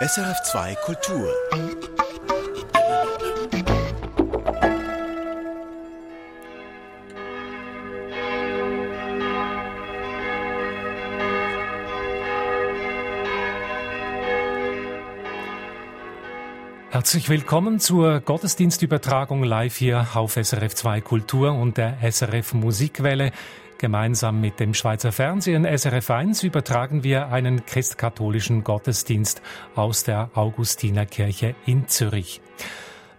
SRF2 Kultur. Herzlich willkommen zur Gottesdienstübertragung live hier auf SRF 2 Kultur und der SRF Musikwelle. Gemeinsam mit dem Schweizer Fernsehen SRF 1 übertragen wir einen christkatholischen Gottesdienst aus der Augustinerkirche in Zürich.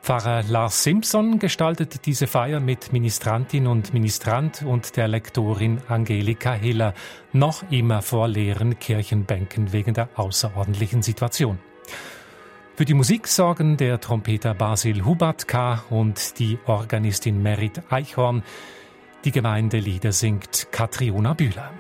Pfarrer Lars Simpson gestaltet diese Feier mit Ministrantin und Ministrant und der Lektorin Angelika Hiller, noch immer vor leeren Kirchenbänken wegen der außerordentlichen Situation. Für die Musik sorgen der Trompeter Basil Hubatka und die Organistin Merit Eichhorn. Die Gemeindelieder singt Katriona Bühler.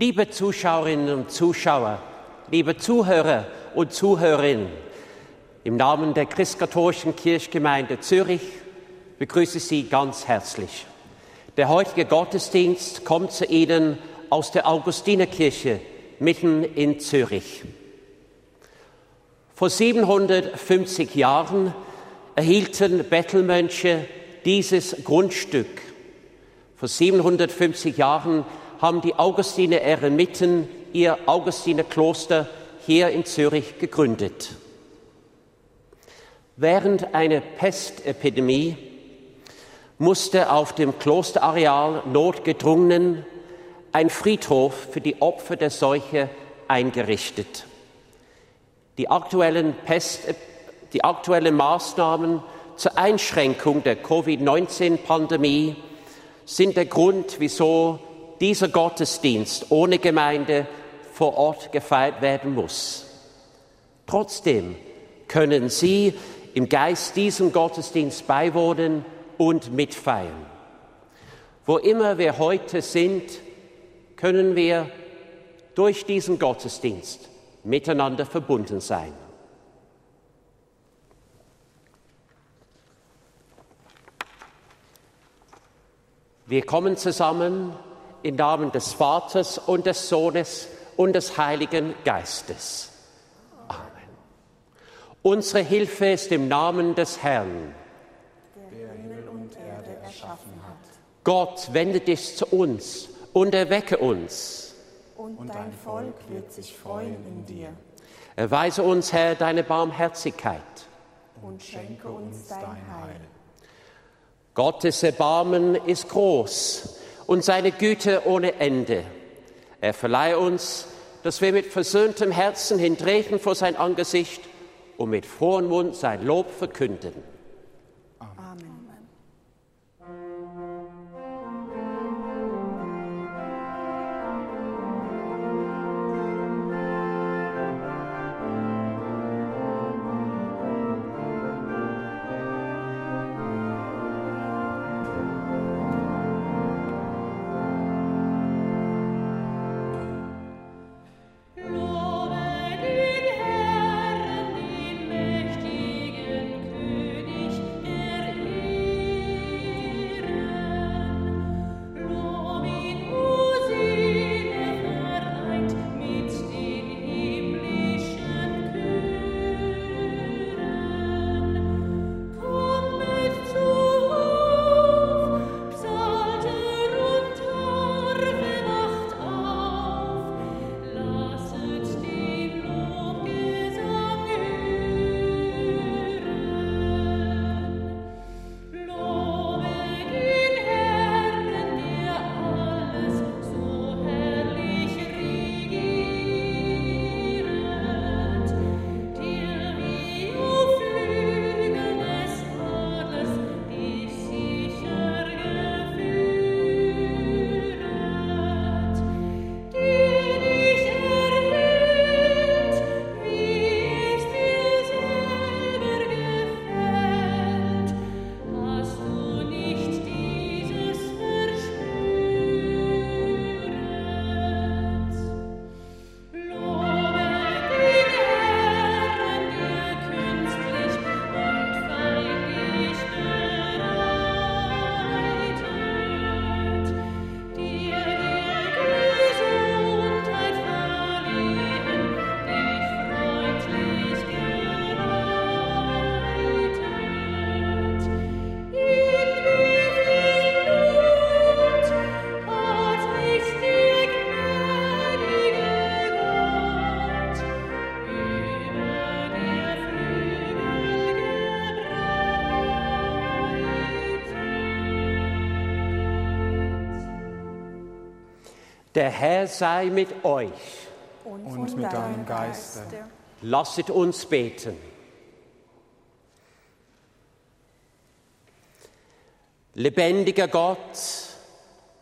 Liebe Zuschauerinnen und Zuschauer, liebe Zuhörer und Zuhörerinnen, im Namen der Christkatholischen Kirchgemeinde Zürich begrüße ich Sie ganz herzlich. Der heutige Gottesdienst kommt zu Ihnen aus der Augustinerkirche mitten in Zürich. Vor 750 Jahren erhielten Bettelmönche dieses Grundstück. Vor 750 Jahren haben die Augustiner Eremiten ihr Augustinerkloster hier in Zürich gegründet. Während einer Pestepidemie musste auf dem Klosterareal notgedrungen ein Friedhof für die Opfer der Seuche eingerichtet. Die aktuellen, Pest, die aktuellen Maßnahmen zur Einschränkung der Covid-19-Pandemie sind der Grund, wieso dieser Gottesdienst ohne Gemeinde vor Ort gefeiert werden muss. Trotzdem können Sie im Geist diesem Gottesdienst beiwohnen und mitfeiern. Wo immer wir heute sind, können wir durch diesen Gottesdienst miteinander verbunden sein. Wir kommen zusammen im Namen des Vaters und des Sohnes und des Heiligen Geistes. Amen. Unsere Hilfe ist im Namen des Herrn. Der Himmel und Erde erschaffen hat. Gott wende dich zu uns und erwecke uns. Und dein Volk wird sich freuen in dir. Erweise uns, Herr, deine Barmherzigkeit. und schenke uns dein Heil. Gottes Erbarmen ist groß und seine Güte ohne Ende. Er verleihe uns, dass wir mit versöhntem Herzen hintreten vor sein Angesicht und mit frohem Mund sein Lob verkünden. Der Herr sei mit euch. Und mit deinem Geiste. Lasset uns beten. Lebendiger Gott,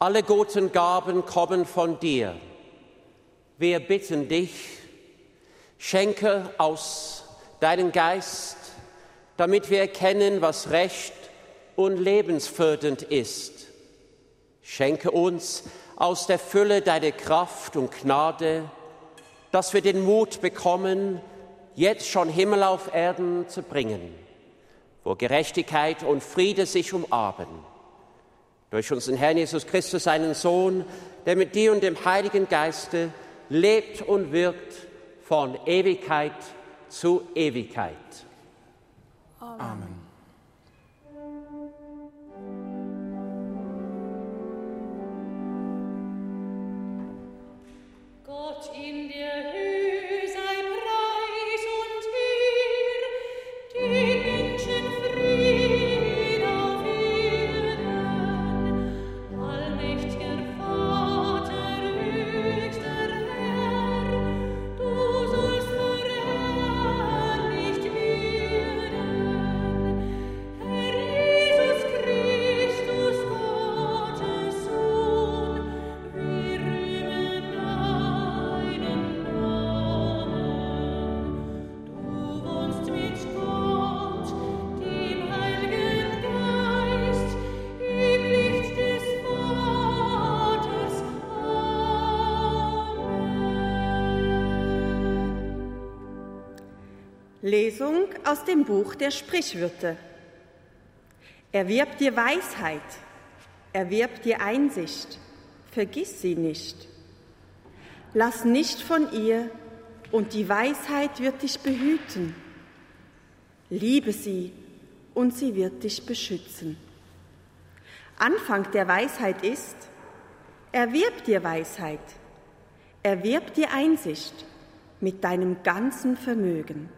alle guten Gaben kommen von dir. Wir bitten dich, schenke aus deinen Geist, damit wir erkennen, was recht und lebensfördernd ist. Schenke uns aus der Fülle deiner Kraft und Gnade, dass wir den Mut bekommen, jetzt schon Himmel auf Erden zu bringen, wo Gerechtigkeit und Friede sich umarmen. Durch unseren Herrn Jesus Christus, seinen Sohn, der mit dir und dem Heiligen Geiste lebt und wirkt von Ewigkeit zu Ewigkeit. Amen. Gott dem Buch der Sprichwörter. Erwirb dir Weisheit, erwirb dir Einsicht, vergiss sie nicht. Lass nicht von ihr, und die Weisheit wird dich behüten. Liebe sie, und sie wird dich beschützen. Anfang der Weisheit ist, erwirb dir Weisheit, erwirb dir Einsicht, mit deinem ganzen Vermögen.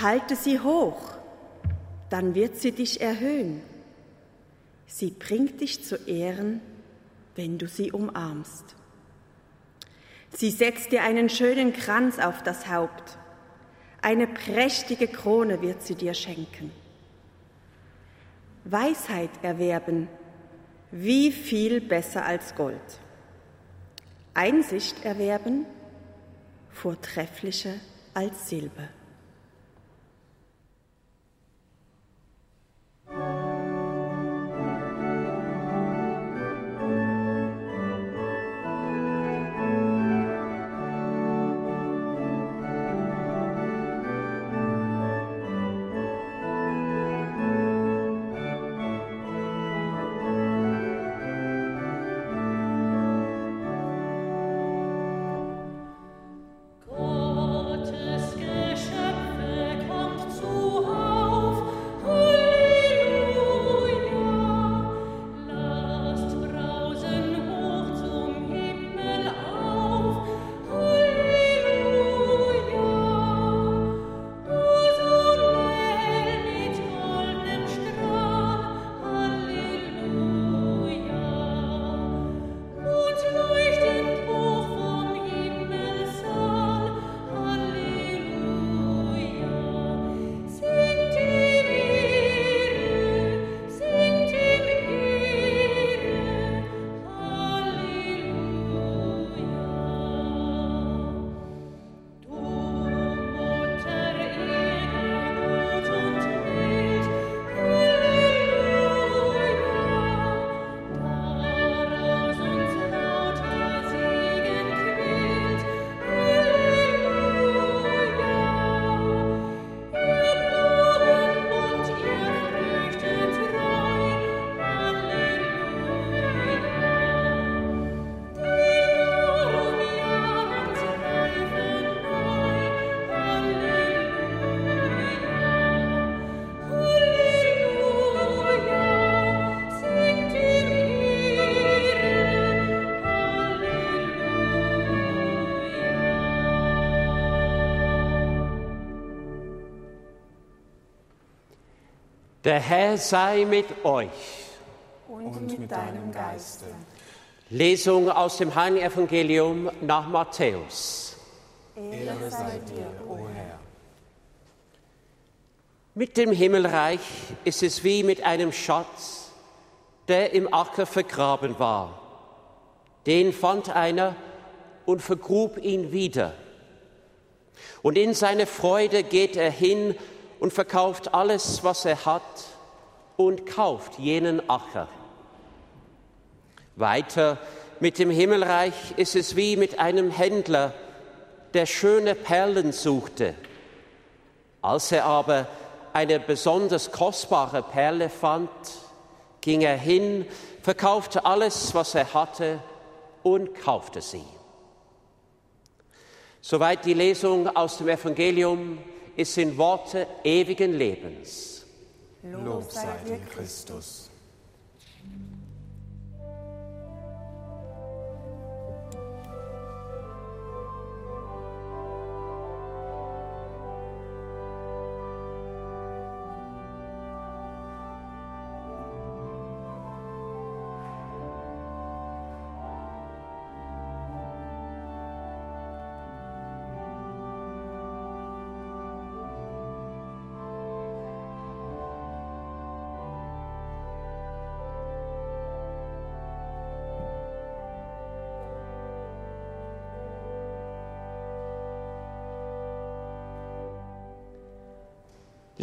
Halte sie hoch, dann wird sie dich erhöhen. Sie bringt dich zu Ehren, wenn du sie umarmst. Sie setzt dir einen schönen Kranz auf das Haupt. Eine prächtige Krone wird sie dir schenken. Weisheit erwerben, wie viel besser als Gold. Einsicht erwerben, vortrefflicher als Silber. Der Herr sei mit euch. und mit deinem Geiste. Lesung aus dem Heiligen Evangelium nach Matthäus. Ehre sei dir, o Herr. Mit dem Himmelreich ist es wie mit einem Schatz, der im Acker vergraben war. Den fand einer und vergrub ihn wieder. Und in seine Freude geht er hin und verkauft alles, was er hat, und kauft jenen Acker. Weiter mit dem Himmelreich ist es wie mit einem Händler, der schöne Perlen suchte. Als er aber eine besonders kostbare Perle fand, ging er hin, verkaufte alles, was er hatte und kaufte sie. Soweit die Lesung aus dem Evangelium, es sind Worte ewigen Lebens. Lob sei dir, Christus.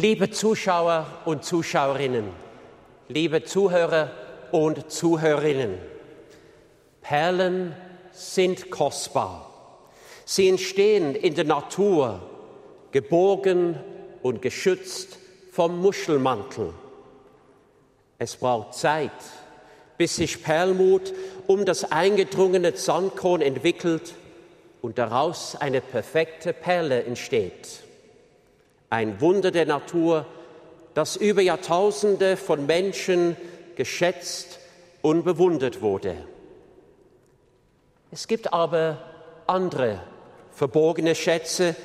Liebe Zuschauer und Zuschauerinnen, liebe Zuhörer und Zuhörerinnen, Perlen sind kostbar. Sie entstehen in der Natur, geborgen und geschützt vom Muschelmantel. Es braucht Zeit, bis sich Perlmut um das eingedrungene Sandkorn entwickelt und daraus eine perfekte Perle entsteht. Ein Wunder der Natur, das über Jahrtausende von Menschen geschätzt und bewundert wurde. Es gibt aber andere verborgene Schätze,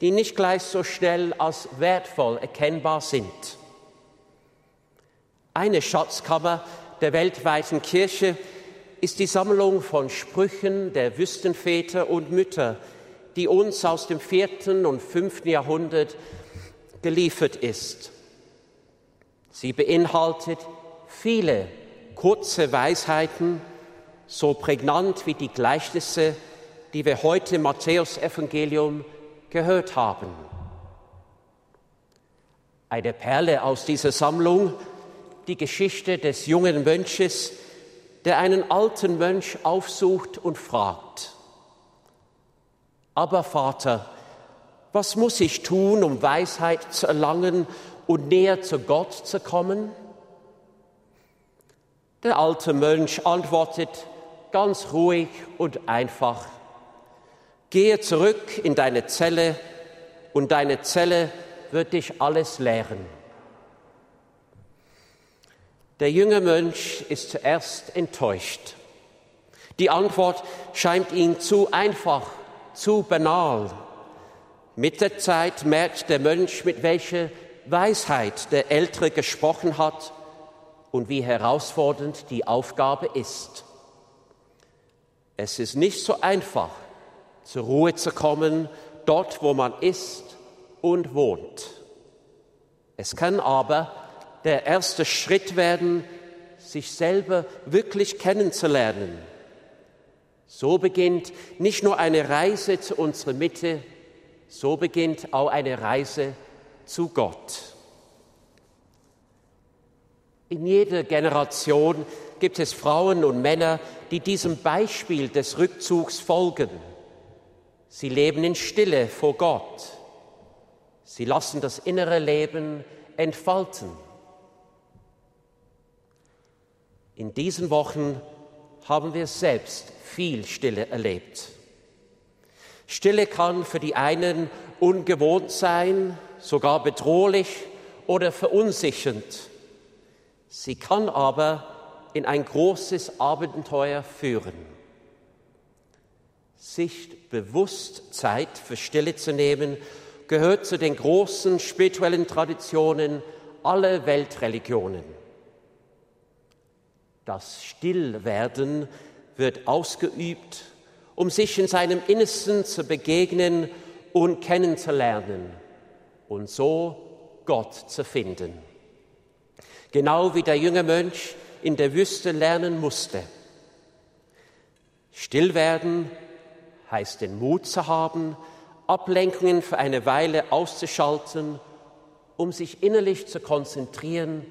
die nicht gleich so schnell als wertvoll erkennbar sind. Eine Schatzkammer der weltweiten Kirche ist die Sammlung von Sprüchen der Wüstenväter und Mütter, die uns aus dem vierten und fünften Jahrhundert geliefert ist. Sie beinhaltet viele kurze Weisheiten, so prägnant wie die Gleichnisse, die wir heute im Matthäusevangelium gehört haben. Eine Perle aus dieser Sammlung, die Geschichte des jungen Mönches, der einen alten Mönch aufsucht und fragt, aber Vater, was muss ich tun, um Weisheit zu erlangen und näher zu Gott zu kommen? Der alte Mönch antwortet ganz ruhig und einfach, gehe zurück in deine Zelle und deine Zelle wird dich alles lehren. Der junge Mönch ist zuerst enttäuscht. Die Antwort scheint ihm zu einfach, zu banal. Mit der Zeit merkt der Mönch, mit welcher Weisheit der Ältere gesprochen hat und wie herausfordernd die Aufgabe ist. Es ist nicht so einfach, zur Ruhe zu kommen, dort, wo man ist und wohnt. Es kann aber der erste Schritt werden, sich selber wirklich kennenzulernen. So beginnt nicht nur eine Reise zu unserer Mitte, so beginnt auch eine Reise zu Gott. In jeder Generation gibt es Frauen und Männer, die diesem Beispiel des Rückzugs folgen. Sie leben in Stille vor Gott. Sie lassen das innere Leben entfalten. In diesen Wochen haben wir selbst viel Stille erlebt. Stille kann für die einen ungewohnt sein, sogar bedrohlich oder verunsichernd. Sie kann aber in ein großes Abenteuer führen. Sich bewusst Zeit für Stille zu nehmen, gehört zu den großen spirituellen Traditionen aller Weltreligionen. Das Stillwerden wird ausgeübt, um sich in seinem Innersten zu begegnen und kennenzulernen und so Gott zu finden. Genau wie der junge Mönch in der Wüste lernen musste. Stillwerden heißt den Mut zu haben, Ablenkungen für eine Weile auszuschalten, um sich innerlich zu konzentrieren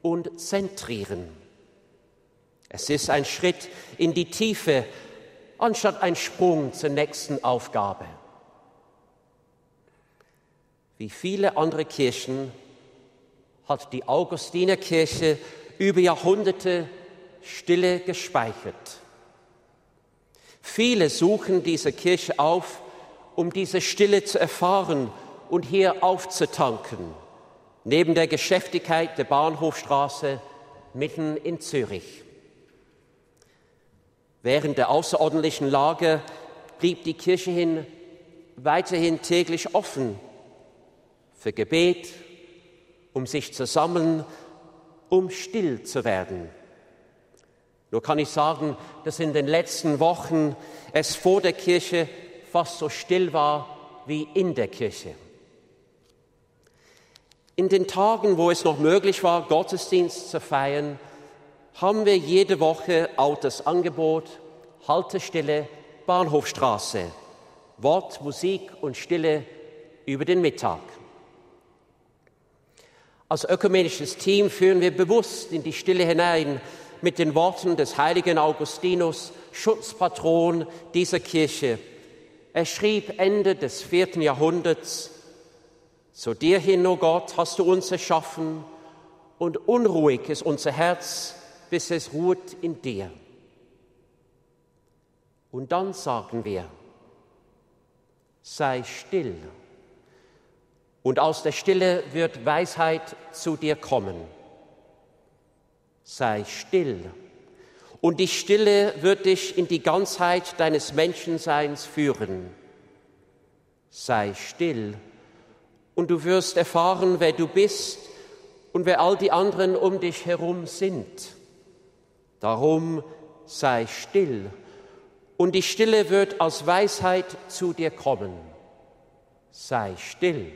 und zentrieren. Es ist ein Schritt in die Tiefe, anstatt ein Sprung zur nächsten Aufgabe. Wie viele andere Kirchen hat die Augustinerkirche über Jahrhunderte Stille gespeichert. Viele suchen diese Kirche auf, um diese Stille zu erfahren und hier aufzutanken, neben der Geschäftigkeit der Bahnhofstraße mitten in Zürich. Während der außerordentlichen Lage blieb die Kirche hin weiterhin täglich offen für Gebet, um sich zu sammeln, um still zu werden. Nur kann ich sagen, dass in den letzten Wochen es vor der Kirche fast so still war wie in der Kirche. In den Tagen, wo es noch möglich war, Gottesdienst zu feiern, haben wir jede Woche auch das Angebot Haltestelle Bahnhofstraße, Wort, Musik und Stille über den Mittag. Als ökumenisches Team führen wir bewusst in die Stille hinein mit den Worten des heiligen Augustinus, Schutzpatron dieser Kirche. Er schrieb Ende des vierten Jahrhunderts, zu dir hin, o oh Gott, hast du uns erschaffen, und unruhig ist unser Herz, bis es ruht in dir. Und dann sagen wir, sei still. Und aus der Stille wird Weisheit zu dir kommen. Sei still. Und die Stille wird dich in die Ganzheit deines Menschenseins führen. sei still und du wirst erfahren, wer du bist und wer all die anderen um dich herum sind. Darum sei still und die Stille wird aus Weisheit zu dir kommen. Sei still,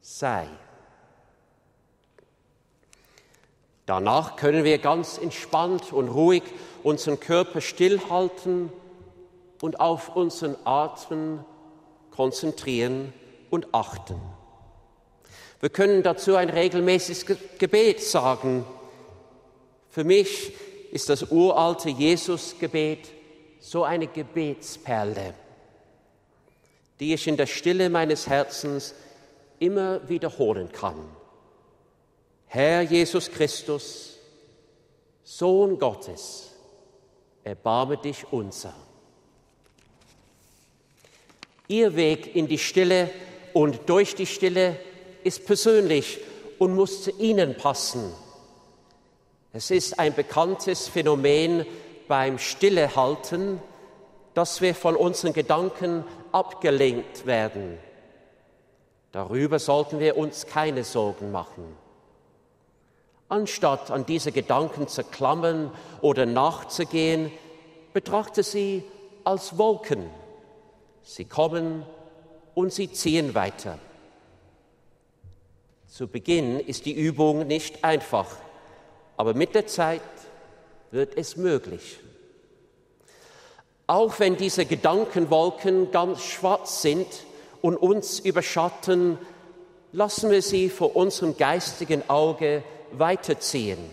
sei. Danach können wir ganz entspannt und ruhig unseren Körper stillhalten und auf unseren Atmen konzentrieren und achten. Wir können dazu ein regelmäßiges Gebet sagen. Für mich ist das uralte Jesusgebet so eine Gebetsperle, die ich in der Stille meines Herzens immer wiederholen kann. Herr Jesus Christus, Sohn Gottes, erbarme dich unser. Ihr Weg in die Stille und durch die Stille ist persönlich und muss zu Ihnen passen. Es ist ein bekanntes Phänomen beim Stillehalten, dass wir von unseren Gedanken abgelenkt werden. Darüber sollten wir uns keine Sorgen machen. Anstatt an diese Gedanken zu klammern oder nachzugehen, betrachte sie als Wolken. Sie kommen und sie ziehen weiter. Zu Beginn ist die Übung nicht einfach, aber mit der Zeit wird es möglich. Auch wenn diese Gedankenwolken ganz schwarz sind und uns überschatten, lassen wir sie vor unserem geistigen Auge weiterziehen,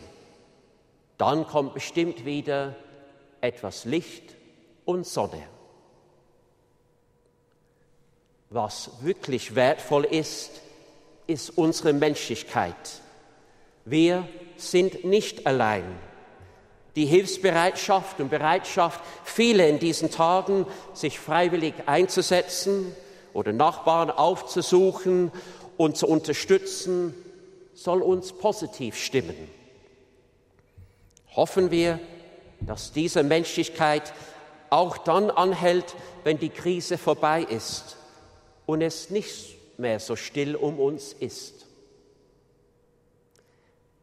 dann kommt bestimmt wieder etwas Licht und Sonne. Was wirklich wertvoll ist, ist unsere Menschlichkeit. Wir sind nicht allein. Die Hilfsbereitschaft und Bereitschaft, viele in diesen Tagen sich freiwillig einzusetzen oder Nachbarn aufzusuchen und zu unterstützen, soll uns positiv stimmen. Hoffen wir, dass diese Menschlichkeit auch dann anhält, wenn die Krise vorbei ist und es nicht mehr so still um uns ist.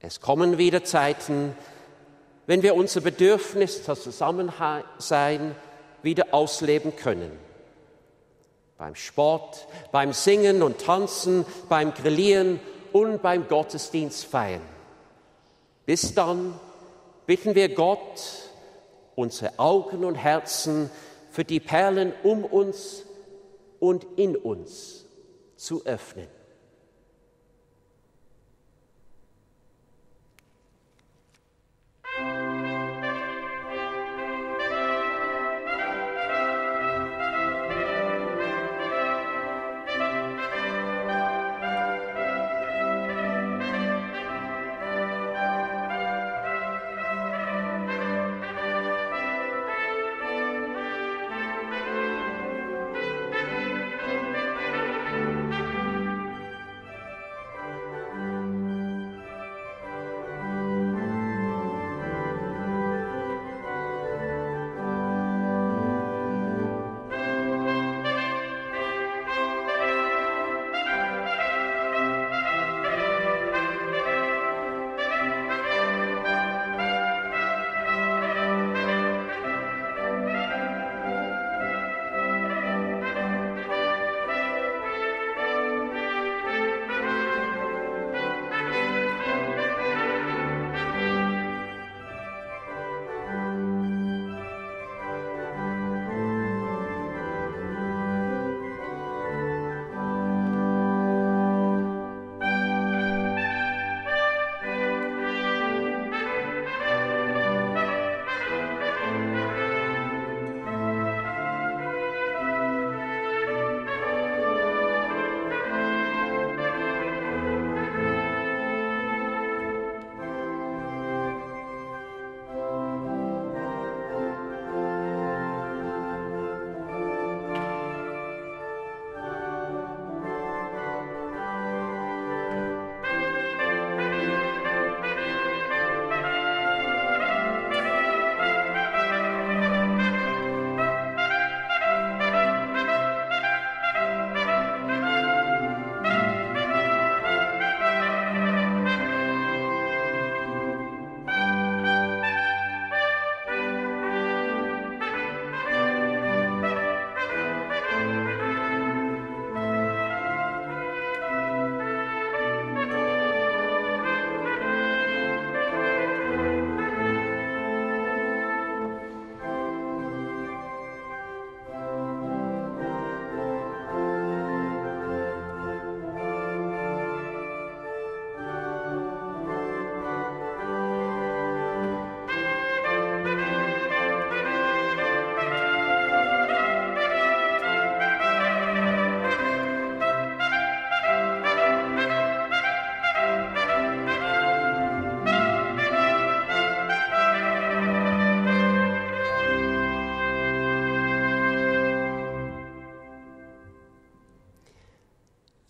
Es kommen wieder Zeiten, wenn wir unser Bedürfnis das Zusammensein wieder ausleben können. Beim Sport, beim Singen und Tanzen, beim Grillieren und beim Gottesdienst feiern. Bis dann bitten wir Gott, unsere Augen und Herzen für die Perlen um uns und in uns zu öffnen.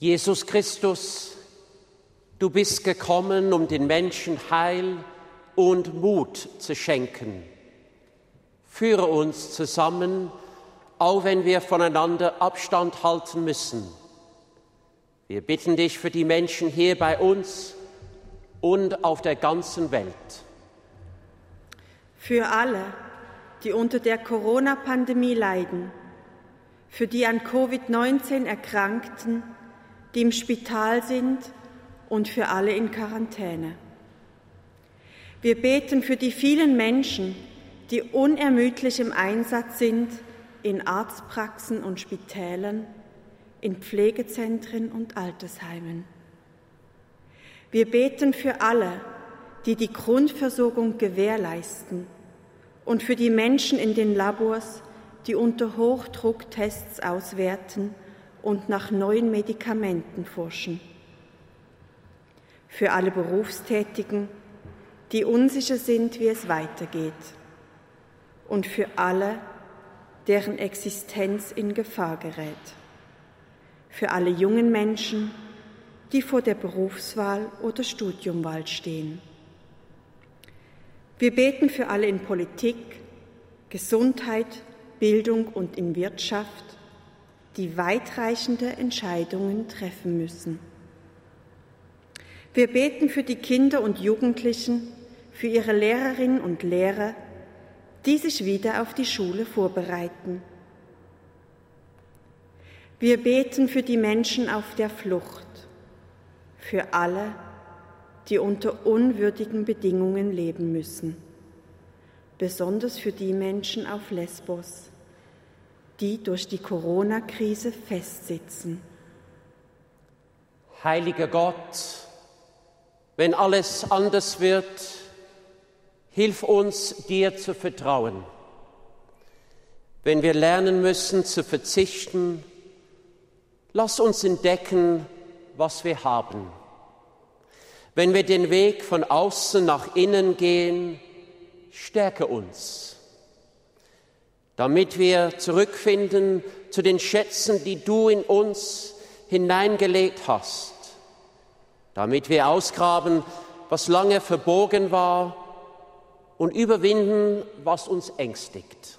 Jesus Christus, du bist gekommen, um den Menschen Heil und Mut zu schenken. Führe uns zusammen, auch wenn wir voneinander Abstand halten müssen. Wir bitten dich für die Menschen hier bei uns und auf der ganzen Welt. Für alle, die unter der Corona-Pandemie leiden, für die an Covid-19 Erkrankten, die im Spital sind und für alle in Quarantäne. Wir beten für die vielen Menschen, die unermüdlich im Einsatz sind in Arztpraxen und Spitälern, in Pflegezentren und Altersheimen. Wir beten für alle, die die Grundversorgung gewährleisten und für die Menschen in den Labors, die unter Hochdruck Tests auswerten und nach neuen Medikamenten forschen. Für alle Berufstätigen, die unsicher sind, wie es weitergeht. Und für alle, deren Existenz in Gefahr gerät. Für alle jungen Menschen, die vor der Berufswahl oder Studiumwahl stehen. Wir beten für alle in Politik, Gesundheit, Bildung und in Wirtschaft, die weitreichende Entscheidungen treffen müssen. Wir beten für die Kinder und Jugendlichen, für ihre Lehrerinnen und Lehrer, die sich wieder auf die Schule vorbereiten. Wir beten für die Menschen auf der Flucht, für alle, die unter unwürdigen Bedingungen leben müssen, besonders für die Menschen auf Lesbos, die durch die Corona-Krise festsitzen. Heiliger Gott, wenn alles anders wird, hilf uns, dir zu vertrauen. Wenn wir lernen müssen zu verzichten, lass uns entdecken, was wir haben. Wenn wir den Weg von außen nach innen gehen, stärke uns, damit wir zurückfinden zu den Schätzen, die du in uns hineingelegt hast, damit wir ausgraben, was lange verborgen war und überwinden, was uns ängstigt.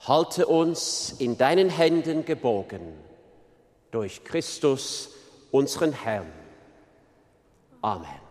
Halte uns in deinen Händen geborgen durch Christus, unseren Herrn. Amen.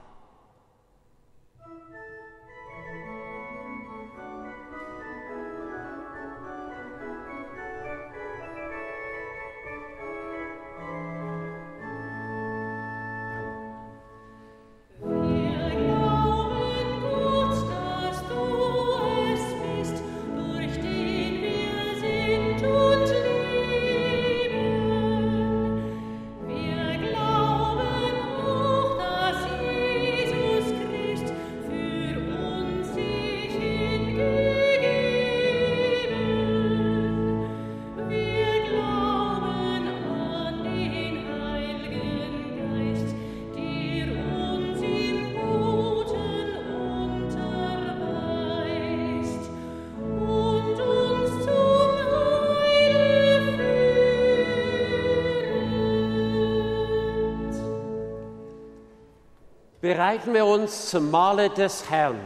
Bereiten wir uns zum Mahle des Herrn.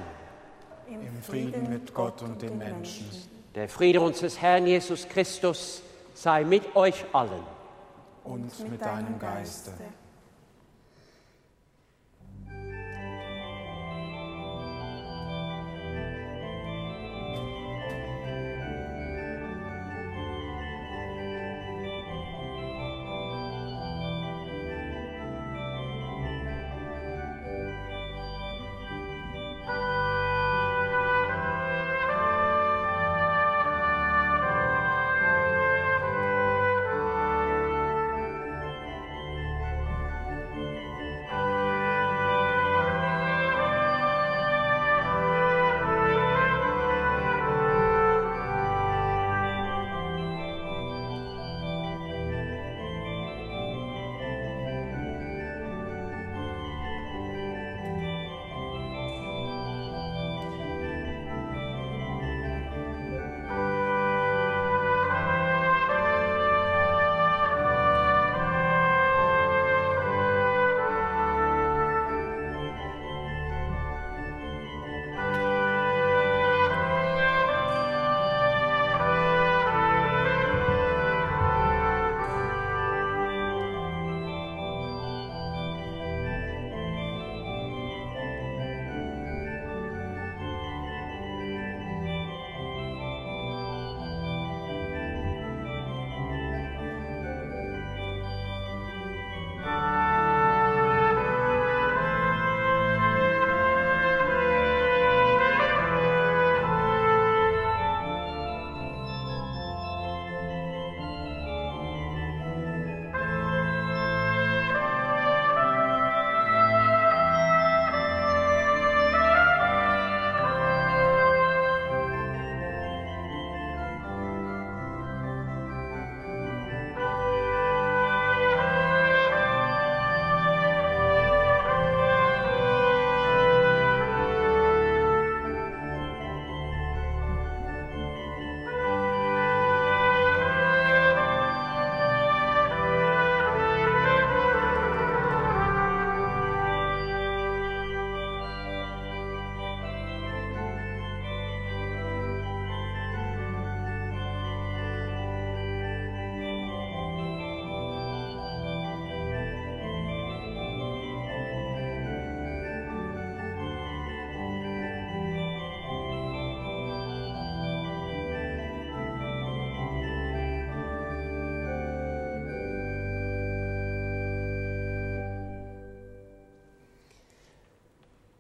Im Frieden mit Gott und den Menschen. Der Friede unseres Herrn Jesus Christus sei mit euch allen. Und mit deinem Geiste.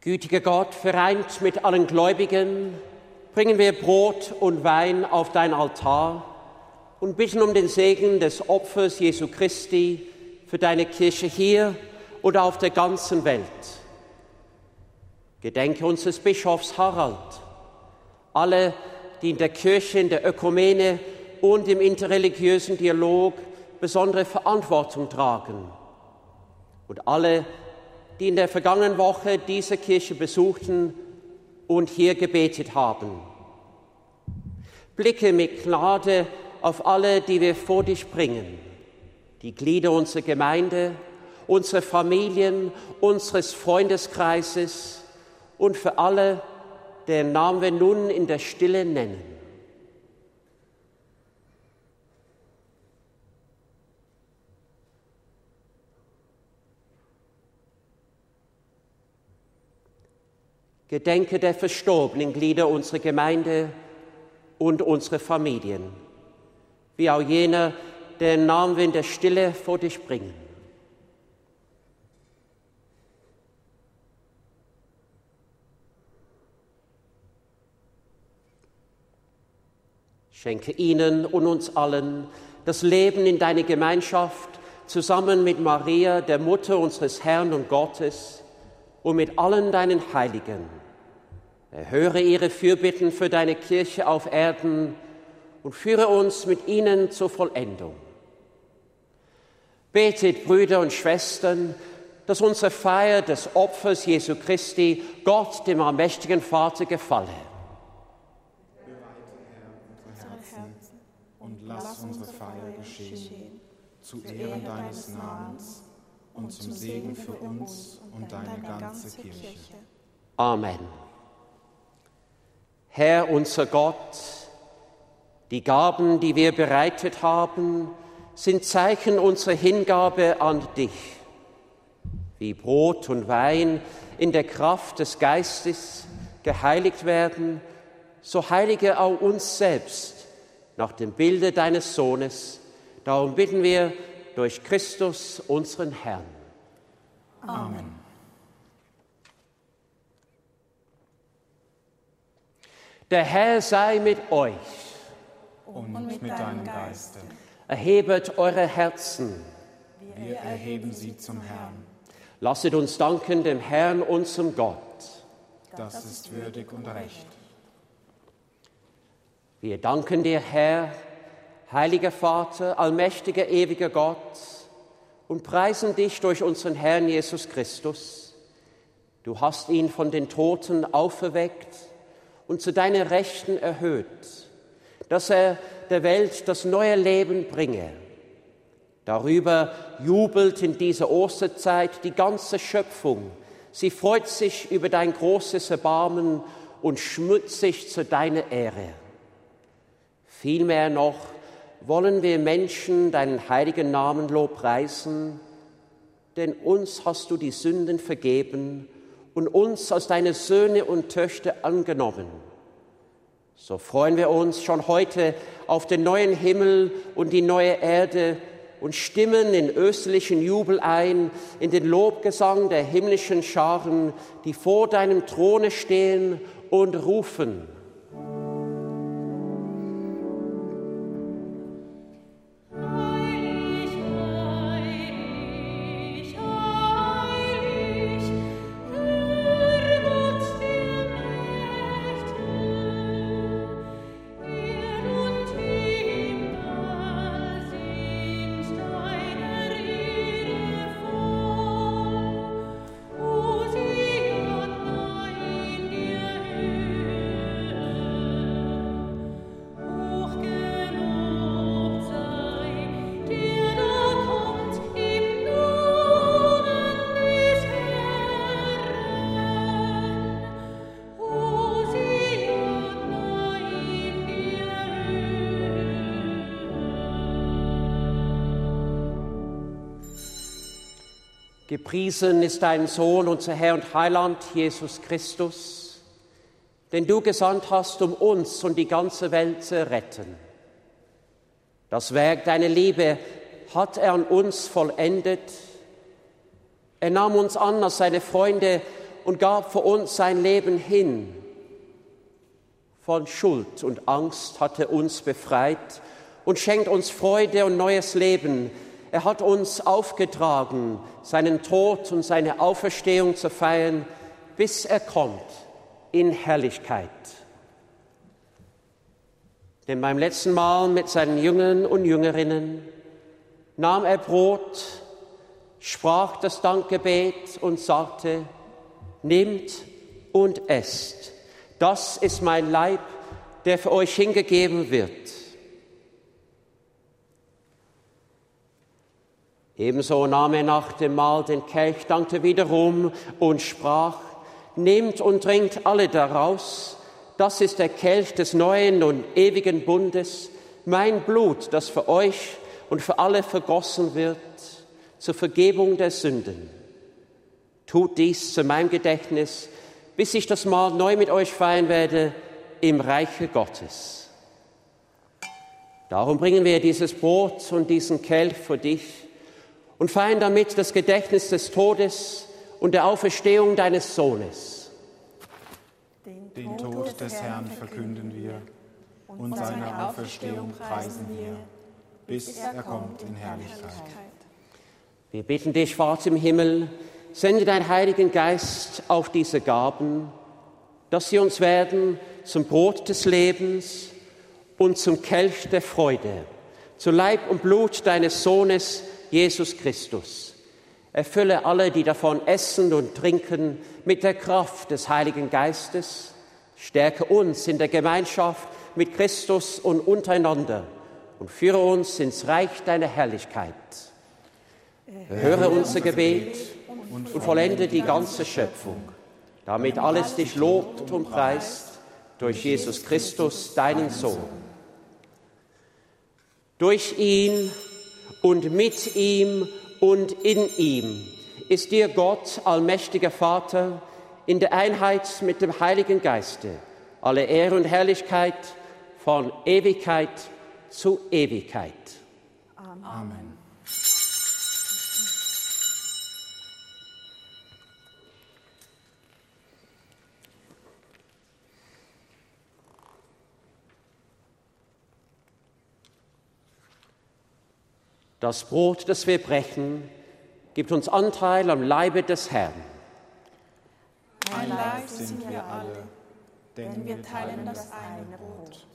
Gütiger Gott, vereint mit allen Gläubigen, bringen wir Brot und Wein auf dein Altar und bitten um den Segen des Opfers Jesu Christi für deine Kirche hier oder auf der ganzen Welt. Gedenke unseres Bischofs Harald, alle, die in der Kirche, in der Ökumene und im interreligiösen Dialog besondere Verantwortung tragen und alle, die in der vergangenen Woche diese Kirche besuchten und hier gebetet haben. Blicke mit Gnade auf alle, die wir vor dich bringen, die Glieder unserer Gemeinde, unsere Familien, unseres Freundeskreises und für alle, deren Namen wir nun in der Stille nennen. Gedenke der verstorbenen Glieder unserer Gemeinde und unserer Familien, wie auch jener, deren Namen wir in der Stille vor dich bringen. Schenke ihnen und uns allen das Leben in deine Gemeinschaft zusammen mit Maria, der Mutter unseres Herrn und Gottes, und mit allen deinen Heiligen. Erhöre ihre Fürbitten für deine Kirche auf Erden und führe uns mit ihnen zur Vollendung. Betet, Brüder und Schwestern, dass unsere Feier des Opfers Jesu Christi Gott, dem allmächtigen Vater, gefalle. und lass unsere Feier geschehen, zu Ehren deines Namens und zum Segen für uns und deine ganze Kirche. Amen. Herr unser Gott, die Gaben, die wir bereitet haben, sind Zeichen unserer Hingabe an dich. Wie Brot und Wein in der Kraft des Geistes geheiligt werden, so heilige auch uns selbst nach dem Bilde deines Sohnes. Darum bitten wir durch Christus, unseren Herrn. Amen. Der Herr sei mit euch. Und mit deinem Geiste. Erhebet eure Herzen. Wir erheben sie zum Herrn. Lasset uns danken dem Herrn, unserem Gott. Das ist würdig und recht. Wir danken dir, Herr, heiliger Vater, allmächtiger, ewiger Gott, und preisen dich durch unseren Herrn Jesus Christus. Du hast ihn von den Toten auferweckt und zu deiner Rechten erhöht, dass er der Welt das neue Leben bringe. Darüber jubelt in dieser Osterzeit die ganze Schöpfung. Sie freut sich über dein großes Erbarmen und schmückt sich zu deiner Ehre. Vielmehr noch wollen wir Menschen deinen heiligen Namen lobpreisen, denn uns hast du die Sünden vergeben und uns als deine Söhne und Töchter angenommen. So freuen wir uns schon heute auf den neuen Himmel und die neue Erde und stimmen in österlichen Jubel ein, in den Lobgesang der himmlischen Scharen, die vor deinem Throne stehen und rufen. Gepriesen ist dein Sohn, unser Herr und Heiland, Jesus Christus, den du gesandt hast, um uns und die ganze Welt zu retten. Das Werk deiner Liebe hat er an uns vollendet. Er nahm uns an als seine Freunde und gab für uns sein Leben hin. Von Schuld und Angst hat er uns befreit und schenkt uns Freude und neues Leben. Er hat uns aufgetragen, seinen Tod und seine Auferstehung zu feiern, bis er kommt in Herrlichkeit. Denn beim letzten Mal mit seinen Jüngern und Jüngerinnen nahm er Brot, sprach das Dankgebet und sagte, Nehmt und esst, das ist mein Leib, der für euch hingegeben wird. Ebenso nahm er nach dem Mahl den Kelch, dankte wiederum und sprach, Nehmt und trinkt alle daraus, das ist der Kelch des neuen und ewigen Bundes, mein Blut, das für euch und für alle vergossen wird zur Vergebung der Sünden. Tut dies zu meinem Gedächtnis, bis ich das Mal neu mit euch feiern werde im Reiche Gottes. Darum bringen wir dieses Brot und diesen Kelch für dich und feiern damit das Gedächtnis des Todes und der Auferstehung deines Sohnes. Den Tod des Herrn verkünden wir und seine Auferstehung preisen wir, bis er kommt in Herrlichkeit. Wir bitten dich, Vater im Himmel, sende deinen Heiligen Geist auf diese Gaben, dass sie uns werden zum Brot des Lebens und zum Kelch der Freude, zu Leib und Blut deines Sohnes Jesus Christus. Erfülle alle, die davon essen und trinken, mit der Kraft des Heiligen Geistes. Stärke uns in der Gemeinschaft mit Christus und untereinander und führe uns ins Reich deiner Herrlichkeit. Höre unser Gebet und vollende die ganze Schöpfung, damit alles dich lobt und preist durch Jesus Christus, deinen Sohn. Durch ihn und mit ihm und in ihm ist dir Gott, allmächtiger Vater, in der Einheit mit dem Heiligen Geiste, alle Ehre und Herrlichkeit von Ewigkeit zu Ewigkeit. Amen. Das Brot, das wir brechen, gibt uns Anteil am Leibe des Herrn. Ein Leib sind wir alle, denn wir teilen das eine Brot.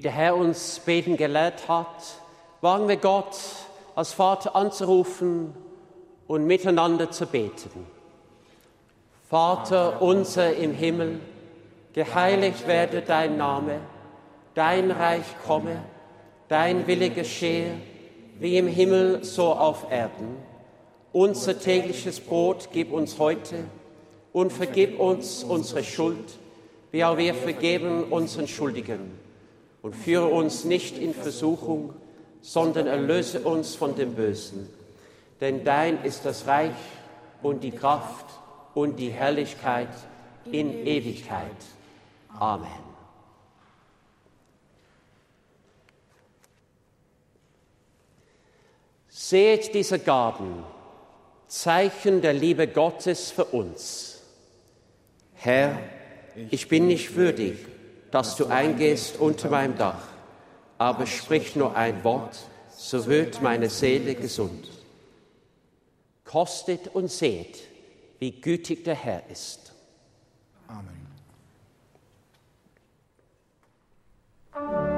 Wie der Herr uns beten gelehrt hat, wagen wir Gott als Vater anzurufen und miteinander zu beten. Vater unser im Himmel, geheiligt werde dein Name, dein Reich komme, dein Wille geschehe, wie im Himmel so auf Erden. Unser tägliches Brot gib uns heute und vergib uns unsere Schuld, wie auch wir vergeben unseren Schuldigen. Und führe uns nicht in Versuchung, sondern erlöse uns von dem Bösen. Denn dein ist das Reich und die Kraft und die Herrlichkeit in Ewigkeit. Amen. Seht diese Gaben, Zeichen der Liebe Gottes für uns. Herr, ich bin nicht würdig, dass du eingehst unter meinem Dach, aber sprich nur ein Wort, so wird meine Seele gesund. Kostet und seht, wie gütig der Herr ist. Amen.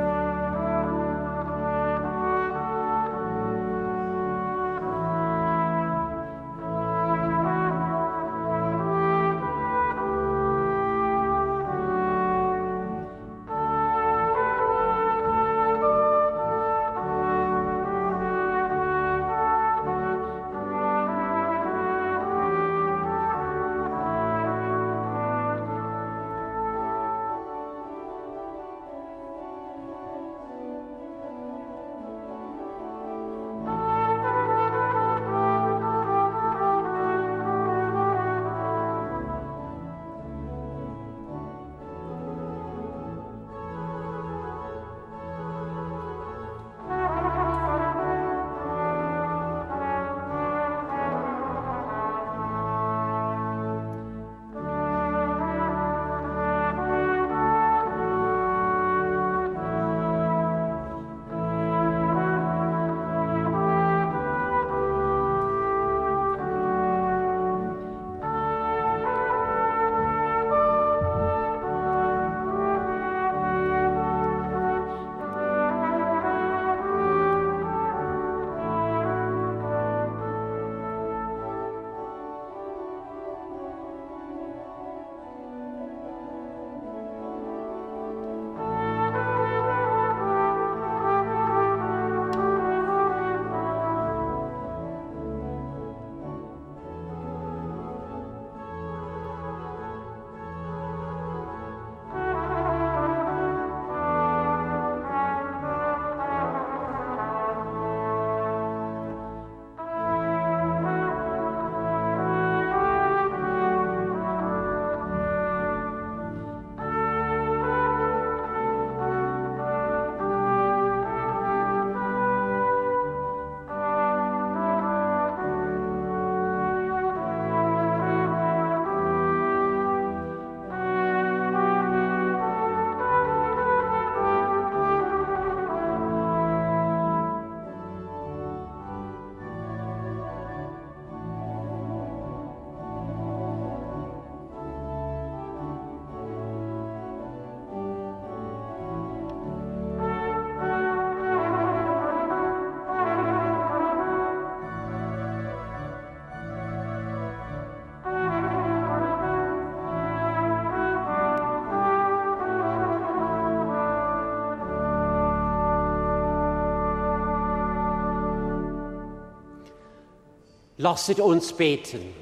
Lasset uns beten.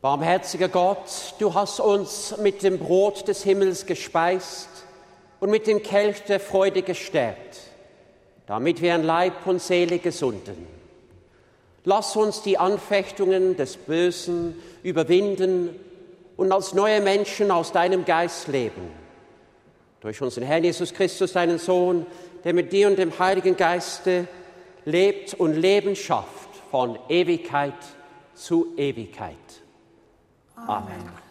Barmherziger Gott, du hast uns mit dem Brot des Himmels gespeist und mit dem Kelch der Freude gestärkt, damit wir an Leib und Seele gesunden. Lass uns die Anfechtungen des Bösen überwinden und als neue Menschen aus deinem Geist leben. Durch unseren Herrn Jesus Christus, deinen Sohn, der mit dir und dem Heiligen Geiste lebt und Leben schafft von Ewigkeit zu Ewigkeit. Amen. Bewahre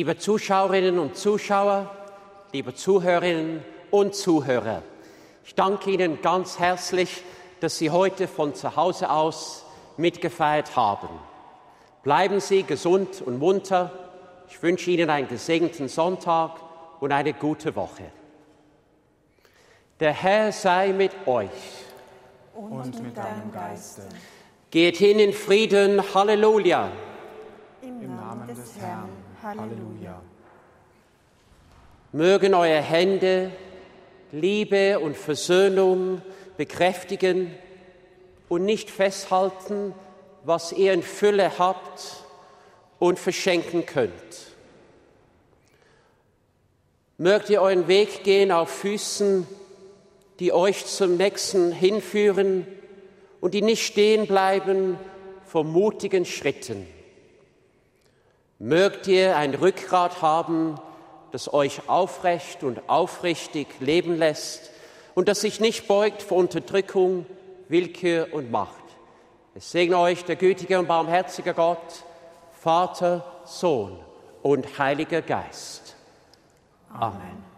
Liebe Zuschauerinnen und Zuschauer, liebe Zuhörerinnen und Zuhörer, ich danke Ihnen ganz herzlich, dass Sie heute von zu Hause aus mitgefeiert haben. Bleiben Sie gesund und munter. Ich wünsche Ihnen einen gesegneten Sonntag und eine gute Woche. Der Herr sei mit euch. Und mit deinem Geiste. Geht hin in Frieden. Halleluja. Im Namen des Herrn. Halleluja. Mögen eure Hände Liebe und Versöhnung bekräftigen und nicht festhalten, was ihr in Fülle habt und verschenken könnt. Mögt ihr euren Weg gehen auf Füßen, die euch zum Nächsten hinführen und die nicht stehen bleiben vor mutigen Schritten. Mögt ihr ein Rückgrat haben, das euch aufrecht und aufrichtig leben lässt und das sich nicht beugt vor Unterdrückung, Willkür und Macht. Es segne euch der gütige und barmherzige Gott, Vater, Sohn und Heiliger Geist. Amen.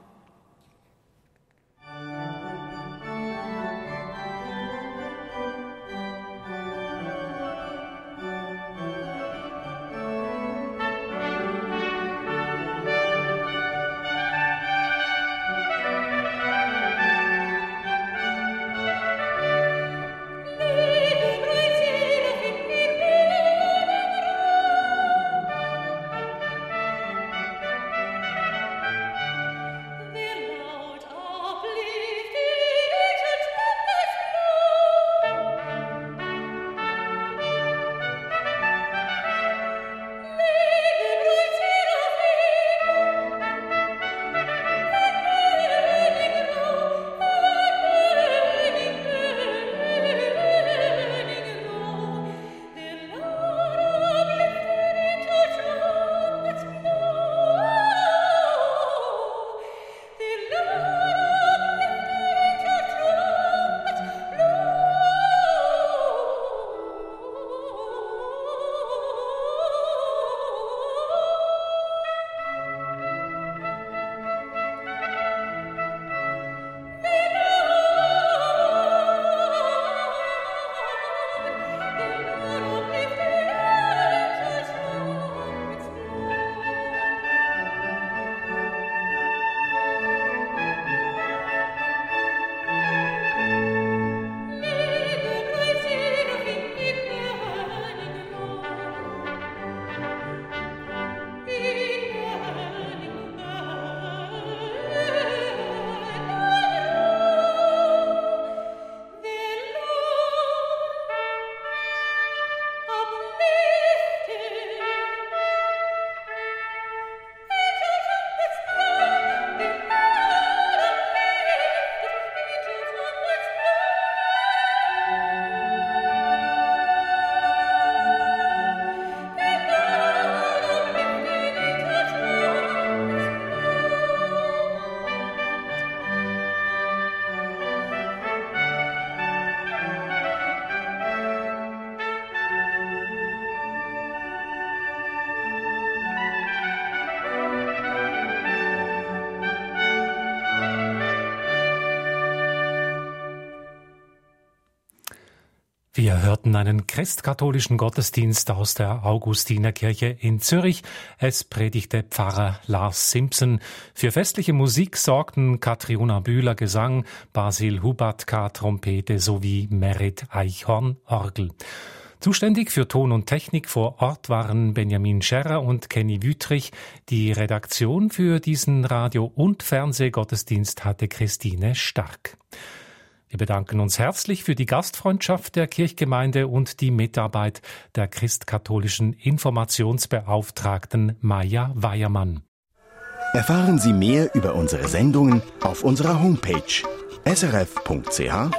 Wir hörten einen christkatholischen Gottesdienst aus der Augustinerkirche in Zürich. Es predigte Pfarrer Lars Simpson. Für festliche Musik sorgten Katriona Bühler Gesang, Basil Hubatka Trompete sowie Merit Eichhorn Orgel. Zuständig für Ton und Technik vor Ort waren Benjamin Scherrer und Kenny Wüttrich. Die Redaktion für diesen Radio- und Fernsehgottesdienst hatte Christine Stark. Wir bedanken uns herzlich für die Gastfreundschaft der Kirchgemeinde und die Mitarbeit der christkatholischen Informationsbeauftragten Maja Weiermann. Erfahren Sie mehr über unsere Sendungen auf unserer Homepage srf.ch-kultur.